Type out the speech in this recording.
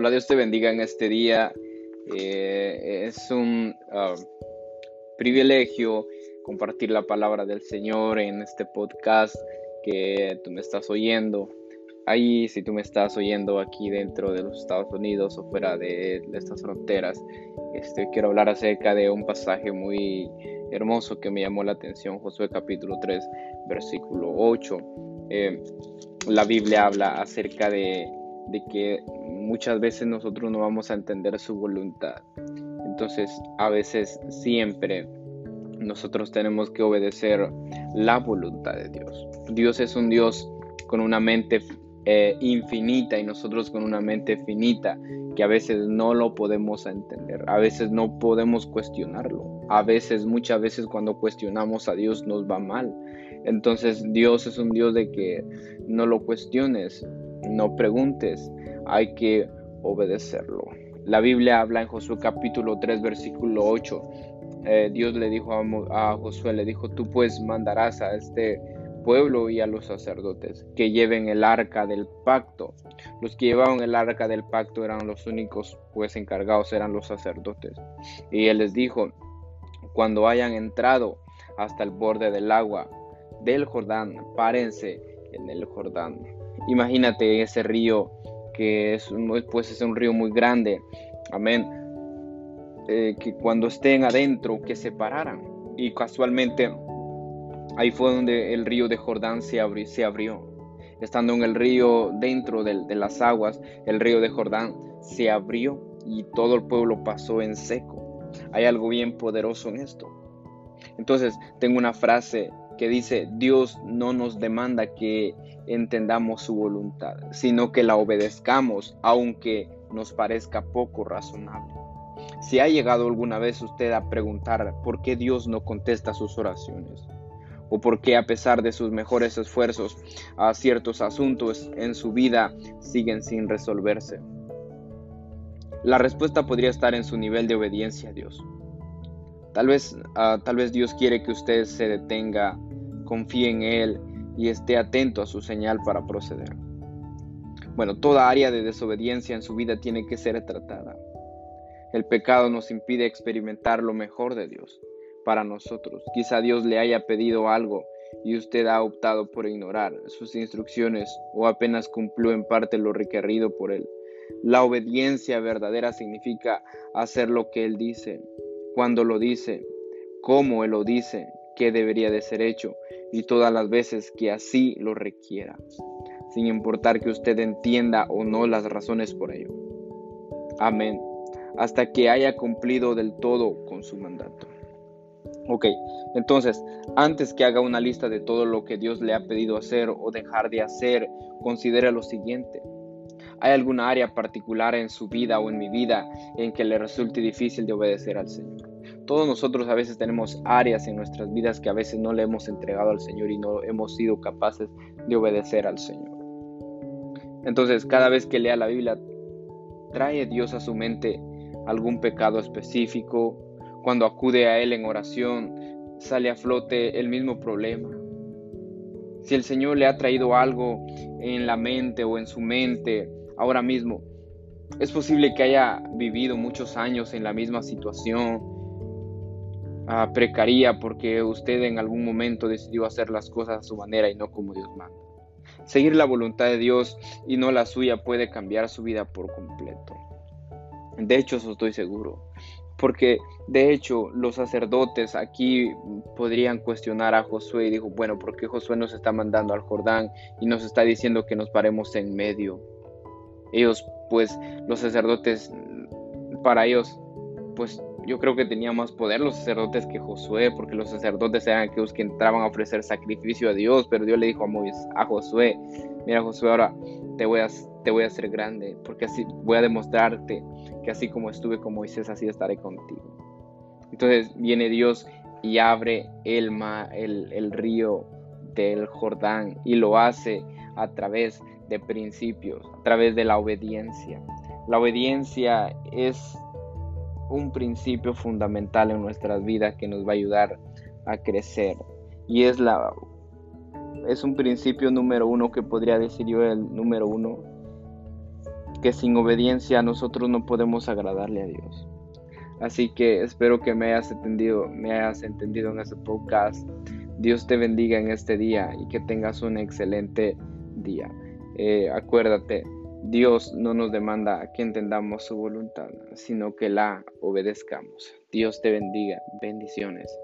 Hola, Dios te bendiga en este día. Eh, es un ah, privilegio compartir la palabra del Señor en este podcast que tú me estás oyendo. Ahí, si tú me estás oyendo aquí dentro de los Estados Unidos o fuera de, estas fronteras, este, quiero hablar acerca de un pasaje muy hermoso que me llamó la atención, Josué capítulo 3, versículo 8. Eh, la Biblia habla acerca de, de que muchas veces nosotros no vamos a entender su voluntad. Entonces, a veces, siempre, nosotros tenemos que obedecer la voluntad de Dios. Dios es un Dios con una mente eh, infinita y nosotros con una mente finita que a veces no lo podemos entender, a veces no podemos cuestionarlo, a veces, muchas veces cuando cuestionamos a Dios nos va mal. Entonces Dios es un Dios de que no lo cuestiones, no preguntes, hay que obedecerlo. La Biblia habla en Josué capítulo 3 versículo 8. Eh, Dios le dijo a, a Josué, le dijo, tú pues mandarás a este pueblo y a los sacerdotes que lleven el arca del pacto. Los que llevaban el arca del pacto eran los únicos pues encargados, eran los sacerdotes. Y él les dijo, cuando hayan entrado hasta el borde del agua del Jordán, párense en el Jordán. Imagínate ese río que es, pues es un río muy grande. Amén. Eh, que cuando estén adentro, que se pararan. Y casualmente ahí fue donde el río de Jordán se, abrió. Estando en el río, dentro de, de las aguas, el río de Jordán se abrió y todo el pueblo pasó en seco. Hay algo bien poderoso en esto. Entonces, tengo una frase que dice, Dios no nos demanda que entendamos su voluntad, sino que la obedezcamos, aunque nos parezca poco razonable. Si ha llegado alguna vez usted a preguntar por qué Dios no contesta sus oraciones, o por qué a pesar de sus mejores esfuerzos a ciertos asuntos en su vida siguen sin resolverse. La respuesta podría estar en su nivel de obediencia a Dios. Tal vez, ah, tal vez Dios quiere que usted se detenga confíe en Él y esté atento a su señal para proceder. Bueno, toda área de desobediencia en su vida tiene que ser tratada. El pecado nos impide experimentar lo mejor de Dios para nosotros. Quizá Dios le haya pedido algo y usted ha optado por ignorar sus instrucciones o apenas cumplió en parte lo requerido por Él. La obediencia verdadera significa hacer lo que Él dice, cuando lo dice, cómo Él lo dice que debería de ser hecho y todas las veces que así lo requiera, sin importar que usted entienda o no las razones por ello. Amén. Hasta que haya cumplido del todo con su mandato. Ok, entonces, antes que haga una lista de todo lo que Dios le ha pedido hacer o dejar de hacer, considere lo siguiente. ¿Hay alguna área particular en su vida o en mi vida en que le resulte difícil de obedecer al Señor? Todos nosotros a veces tenemos áreas en nuestras vidas que a veces no le hemos entregado al Señor y no hemos sido capaces de obedecer al Señor. Entonces, cada vez que lea la Biblia, trae Dios a su mente algún pecado específico. Cuando acude a Él en oración, sale a flote el mismo problema. Si el Señor le ha traído algo en la mente o en su mente ahora mismo, es posible que haya vivido muchos años en la misma situación, precaría porque usted en algún momento decidió hacer las cosas a su manera y no como Dios manda. Seguir la voluntad de Dios y no la suya puede cambiar su vida por completo. De hecho, eso estoy seguro. Porque de hecho los sacerdotes aquí podrían cuestionar a Josué y dijo, bueno, ¿por qué Josué nos está mandando al Jordán y nos está diciendo que nos paremos en medio? Ellos, pues, los sacerdotes, para ellos, pues yo creo que tenía más poder los sacerdotes que Josué, porque los sacerdotes eran aquellos que entraban a ofrecer sacrificio a Dios, pero Dios le dijo a, Moisés, a Josué, mira Josué, ahora te voy, a, te voy a hacer grande, porque así voy a demostrarte que así como estuve con Moisés, así estaré contigo. Entonces viene Dios y abre el, el, el río del Jordán y lo hace a través de principios, a través de la obediencia. La obediencia es un principio fundamental en nuestras vidas que nos va a ayudar a crecer. Y es la es un principio número uno que podría decir yo el número uno. que sin obediencia nosotros no podemos agradarle a Dios. Así que espero que me hayas entendido, me hayas entendido en este podcast. Dios te bendiga en este día y que tengas un excelente día. Eh, acuérdate, Dios no nos demanda que entendamos su voluntad, sino que la obedezcamos. Dios te bendiga. Bendiciones.